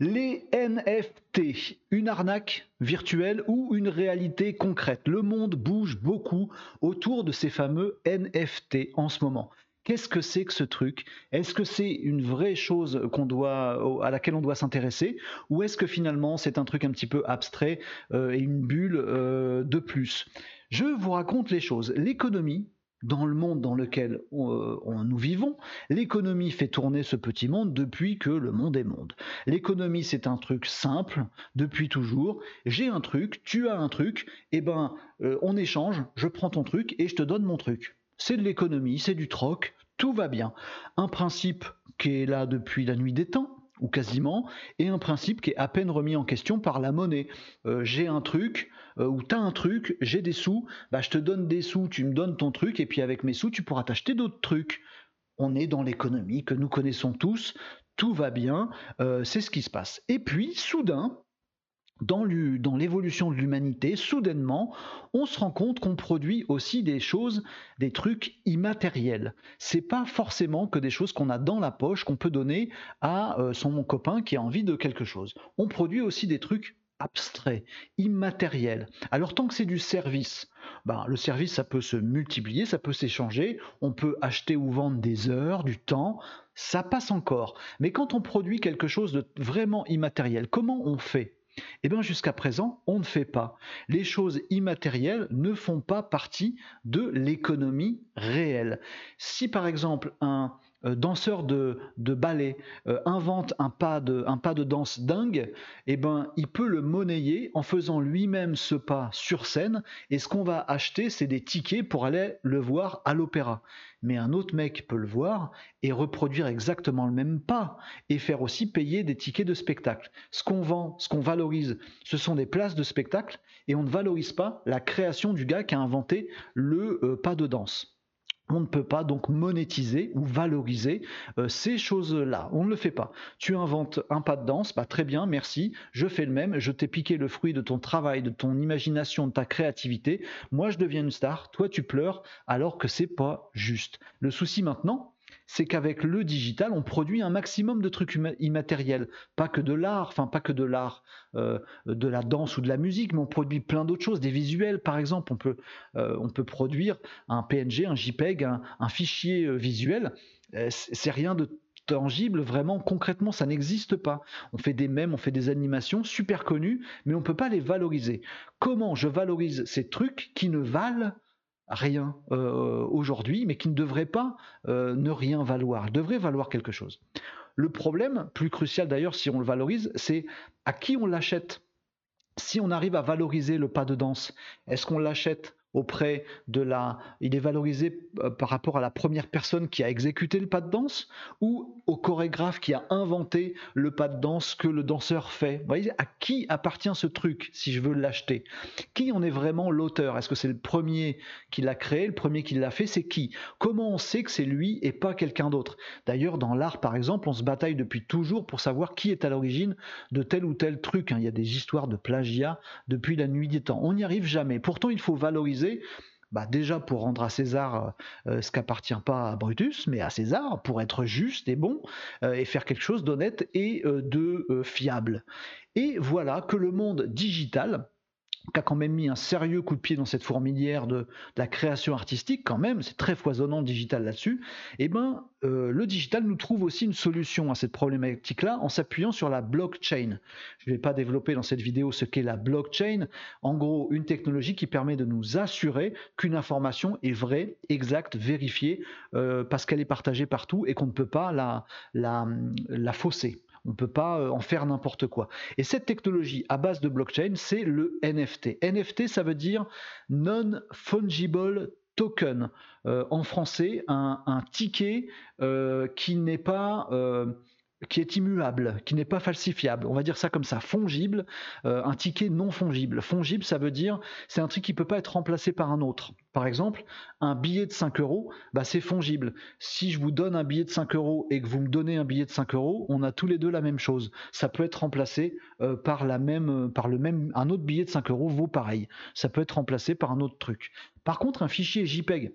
Les NFT, une arnaque virtuelle ou une réalité concrète. Le monde bouge beaucoup autour de ces fameux NFT en ce moment. Qu'est-ce que c'est que ce truc? Est-ce que c'est une vraie chose à laquelle on doit s'intéresser? Ou est-ce que finalement c'est un truc un petit peu abstrait euh, et une bulle euh, de plus? Je vous raconte les choses. L'économie, dans le monde dans lequel euh, nous vivons, l'économie fait tourner ce petit monde depuis que le monde est monde. L'économie, c'est un truc simple depuis toujours. J'ai un truc, tu as un truc, et eh ben euh, on échange, je prends ton truc et je te donne mon truc. C'est de l'économie, c'est du troc, tout va bien. Un principe qui est là depuis la nuit des temps, ou quasiment, et un principe qui est à peine remis en question par la monnaie. Euh, j'ai un truc, euh, ou t'as un truc, j'ai des sous, bah je te donne des sous, tu me donnes ton truc, et puis avec mes sous, tu pourras t'acheter d'autres trucs. On est dans l'économie que nous connaissons tous, tout va bien, euh, c'est ce qui se passe. Et puis, soudain, dans l'évolution de l'humanité, soudainement, on se rend compte qu'on produit aussi des choses, des trucs immatériels. C'est pas forcément que des choses qu'on a dans la poche qu'on peut donner à euh, son copain qui a envie de quelque chose. On produit aussi des trucs abstrait, immatériel. Alors tant que c'est du service, ben, le service ça peut se multiplier, ça peut s'échanger, on peut acheter ou vendre des heures, du temps, ça passe encore. Mais quand on produit quelque chose de vraiment immatériel, comment on fait? Eh bien jusqu'à présent, on ne fait pas. Les choses immatérielles ne font pas partie de l'économie réelle. Si par exemple un, danseur de, ballet euh, invente un pas de, un pas de danse dingue, eh ben, il peut le monnayer en faisant lui-même ce pas sur scène. Et ce qu'on va acheter, c'est des tickets pour aller le voir à l'opéra. Mais un autre mec peut le voir et reproduire exactement le même pas et faire aussi payer des tickets de spectacle. Ce qu'on vend, ce qu'on valorise, ce sont des places de spectacle et on ne valorise pas la création du gars qui a inventé le euh, pas de danse on ne peut pas donc monétiser ou valoriser euh, ces choses-là. On ne le fait pas. Tu inventes un pas de danse, bah très bien, merci, je fais le même, je t'ai piqué le fruit de ton travail, de ton imagination, de ta créativité. Moi, je deviens une star, toi tu pleures, alors que c'est pas juste. Le souci maintenant, c'est qu'avec le digital, on produit un maximum de trucs immatériels, pas que de l'art, enfin pas que de l'art, euh, de la danse ou de la musique, mais on produit plein d'autres choses, des visuels par exemple. On peut, euh, on peut produire un PNG, un JPEG, un, fichier euh, visuel. c'est rien de tangible, vraiment concrètement, ça n'existe pas. On fait des mèmes, on fait des animations super connues, mais on ne peut pas les valoriser. Comment je valorise ces trucs qui ne valent rien euh, aujourd'hui, mais qui ne devrait pas euh, ne rien valoir, devrait valoir quelque chose. Le problème, plus crucial d'ailleurs si on le valorise, c'est à qui on l'achète. Si on arrive à valoriser le pas de danse, est-ce qu'on l'achète auprès de la. Il est valorisé euh, par rapport à la première personne qui a exécuté le pas de danse ou au chorégraphe qui a inventé le pas de danse que le danseur fait? Vous voyez, à qui appartient ce truc si je veux l'acheter? Qui en est vraiment l'auteur? Est-ce que c'est le premier qui l'a créé, le premier qui l'a fait C'est qui? Comment on sait que c'est lui et pas quelqu'un d'autre? D'ailleurs, dans l'art, par exemple, on se bataille depuis toujours pour savoir qui est à l'origine de tel ou tel truc. Hein. Il y a des histoires de plagiat depuis la nuit des temps. On n'y arrive jamais. Pourtant, il faut valoriser bah, déjà pour rendre à César euh, euh, ce qu'appartient pas à Brutus, mais à César, pour être juste et bon, euh, et faire quelque chose d'honnête et de fiable. Et voilà que le monde digital, qui a quand même mis un sérieux coup de pied dans cette fourmilière de, la création artistique, quand même, c'est très foisonnant digital là-dessus, eh ben, euh, le digital nous trouve aussi une solution à cette problématique-là en s'appuyant sur la blockchain. Je ne vais pas développer dans cette vidéo ce qu'est la blockchain. En gros, une technologie qui permet de nous assurer qu'une information est vraie, exacte, vérifiée, euh, parce qu'elle est partagée partout et qu'on ne peut pas la, la, la fausser. On ne peut pas euh, en faire n'importe quoi. Et cette technologie à base de blockchain, c'est le NFT. NFT, ça veut dire Non-Fungible Token. Euh, en français, un, ticket euh, qui n'est pas qui est immuable, qui n'est pas falsifiable. On va dire ça comme ça, fongible, euh, un ticket non fongible. Fongible, ça veut dire c'est un truc qui peut pas être remplacé par un autre. Par exemple, un billet de 5 euros, bah, c'est fongible. Si je vous donne un billet de 5 euros et que vous me donnez un billet de 5 euros, on a tous les deux la même chose. Ça peut être remplacé euh, par la même, par le même, un autre billet de 5 euros vaut pareil. Ça peut être remplacé par un autre truc. Par contre, un fichier JPEG,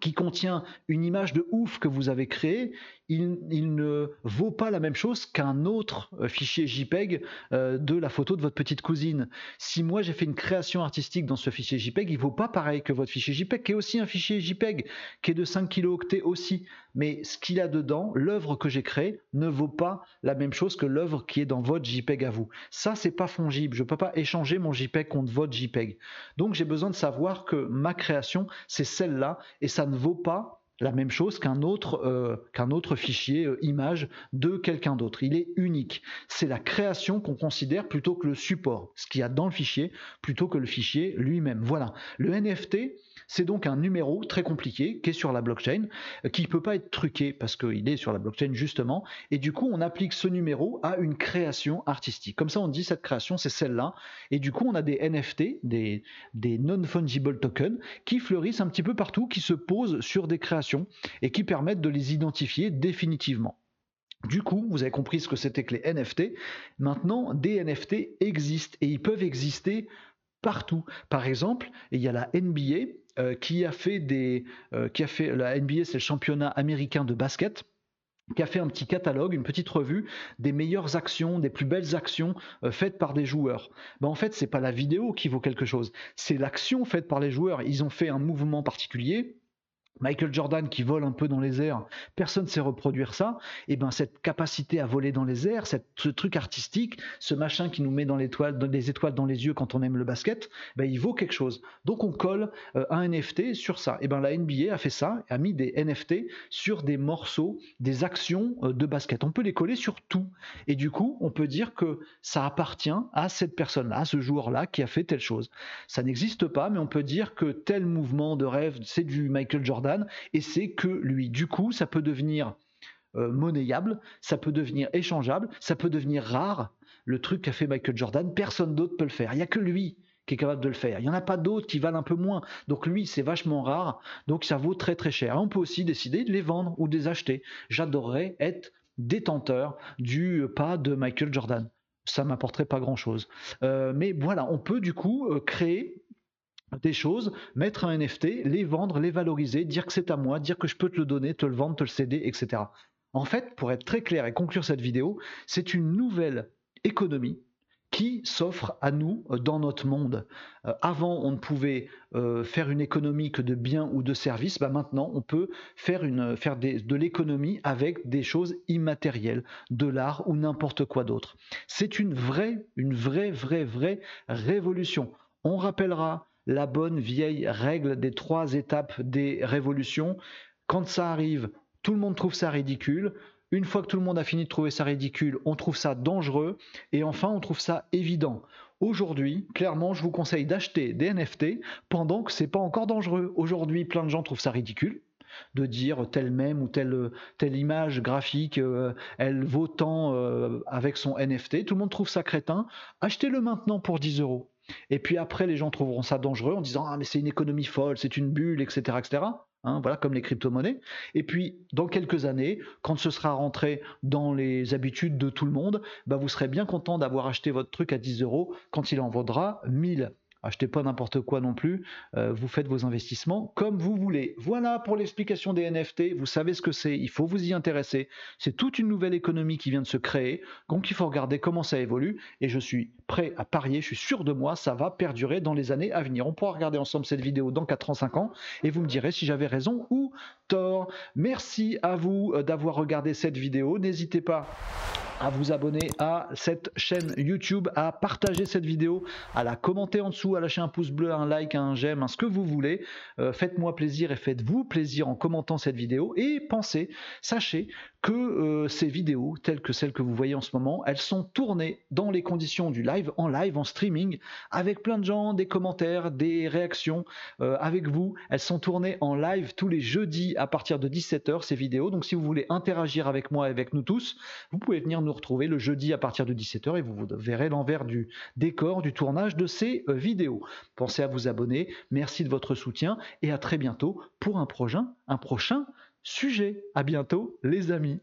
qui contient une image de ouf que vous avez créée, il, ne vaut pas la même chose qu'un autre euh, fichier JPEG euh, de la photo de votre petite cousine. Si moi j'ai fait une création artistique dans ce fichier JPEG, il vaut pas pareil que votre fichier JPEG, qui est aussi un fichier JPEG, qui est de 5 kilooctets aussi. Mais ce qu'il a dedans, l'œuvre que j'ai créée, ne vaut pas la même chose que l'œuvre qui est dans votre JPEG à vous. Ça, c'est pas fongible. Je ne peux pas échanger mon JPEG contre votre JPEG. Donc j'ai besoin de savoir que ma création, c'est celle-là, et ça ne vaut pas la même chose qu'un autre, euh, autre fichier euh, image de quelqu'un d'autre. Il est unique. C'est la création qu'on considère plutôt que le support, ce qu'il y a dans le fichier, plutôt que le fichier lui-même. Voilà. Le NFT, c'est donc un numéro très compliqué qui est sur la blockchain, euh, qui ne peut pas être truqué parce qu'il est sur la blockchain justement. Et du coup, on applique ce numéro à une création artistique. Comme ça, on dit cette création, c'est celle-là. Et du coup, on a des NFT, des, des non-fungible tokens, qui fleurissent un petit peu partout, qui se posent sur des créations et qui permettent de les identifier définitivement. Du coup, vous avez compris ce que c'était que les NFT. Maintenant, des NFT existent et ils peuvent exister partout. Par exemple, il y a la NBA euh, qui a fait des, euh, la NBA, c'est le championnat américain de basket qui a fait un petit catalogue, une petite revue des meilleures actions, des plus belles actions euh, faites par des joueurs. Ben en fait, c'est pas la vidéo qui vaut quelque chose, c'est l'action faite par les joueurs. Ils ont fait un mouvement particulier, Michael Jordan qui vole un peu dans les airs, personne ne sait reproduire ça. Et eh ben cette capacité à voler dans les airs, ce truc artistique, ce machin qui nous met dans, dans les étoiles dans les yeux quand on aime le basket, ben il vaut quelque chose. Donc on colle euh, un NFT sur ça. Et eh ben la NBA a fait ça, a mis des NFT sur des morceaux, des actions euh, de basket. On peut les coller sur tout. Et du coup, on peut dire que ça appartient à cette personne-là, à ce joueur-là qui a fait telle chose. Ça n'existe pas, mais on peut dire que tel mouvement de rêve, c'est du Michael Jordan et c'est que lui. Du coup, ça peut devenir euh, monnayable, ça peut devenir échangeable, ça peut devenir rare. Le truc qu'a fait Michael Jordan, personne d'autre peut le faire. Il n'y a que lui qui est capable de le faire. Il n'y en a pas d'autres qui valent un peu moins. Donc lui, c'est vachement rare, donc ça vaut très très cher. on peut aussi décider de les vendre ou de les acheter. J'adorerais être détenteur du pas de Michael Jordan. Ça m'apporterait pas grand-chose. Euh, mais voilà, on peut du coup euh, créer des choses, mettre un NFT, les vendre, les valoriser, dire que c'est à moi, dire que je peux te le donner, te le vendre, te le céder, etc. En fait, pour être très clair et conclure cette vidéo, c'est une nouvelle économie qui s'offre à nous euh, dans notre monde. Euh, avant, on ne pouvait euh, faire une économie que de biens ou de services. Bah, maintenant, on peut faire, une, faire de l'économie avec des choses immatérielles, de l'art ou n'importe quoi d'autre. C'est une vraie, une vraie, vraie, vraie révolution. On rappellera la bonne vieille règle des trois étapes des révolutions. Quand ça arrive, tout le monde trouve ça ridicule. Une fois que tout le monde a fini de trouver ça ridicule, on trouve ça dangereux. Et enfin, on trouve ça évident. Aujourd'hui, clairement, je vous conseille d'acheter des NFT pendant que c'est pas encore dangereux. Aujourd'hui, plein de gens trouvent ça ridicule de dire tel même ou telle, image graphique, euh, elle vaut tant euh, avec son NFT. Tout le monde trouve ça crétin. Achetez-le maintenant pour 10 euros. Et puis après, les gens trouveront ça dangereux en disant Ah, mais c'est une économie folle, c'est une bulle, etc. etc. Hein, voilà, comme les crypto-monnaies. Et puis, dans quelques années, quand ce sera rentré dans les habitudes de tout le monde, bah, vous serez bien content d'avoir acheté votre truc à 10 euros quand il en vaudra 1000 achetez pas n'importe quoi non plus, euh, vous faites vos investissements comme vous voulez. Voilà pour l'explication des NFT, vous savez ce que c'est, il faut vous y intéresser. C'est toute une nouvelle économie qui vient de se créer, donc il faut regarder comment ça évolue, et je suis prêt à parier, je suis sûr de moi, ça va perdurer dans les années à venir. On pourra regarder ensemble cette vidéo dans 4 ans, 5 ans, et vous me direz si j'avais raison ou tort. Merci à vous euh, d'avoir regardé cette vidéo, n'hésitez pas à vous abonner à cette chaîne YouTube, à partager cette vidéo, à la commenter en dessous, à lâcher un pouce bleu, un like, un j'aime, ce que vous voulez. Euh, faites-moi plaisir et faites-vous plaisir en commentant cette vidéo. Et pensez, sachez que euh, ces vidéos, telles que celles que vous voyez en ce moment, elles sont tournées dans les conditions du live, en live, en streaming, avec plein de gens, des commentaires, des réactions euh, avec vous. Elles sont tournées en live tous les jeudis à partir de 17h, ces vidéos. Donc si vous voulez interagir avec moi et avec nous tous, vous pouvez venir nous retrouver le jeudi à partir de 17h et vous verrez l'envers du décor du tournage de ces euh, vidéos. Pensez à vous abonner. Merci de votre soutien et à très bientôt pour un prochain, un prochain sujet. À bientôt, les amis.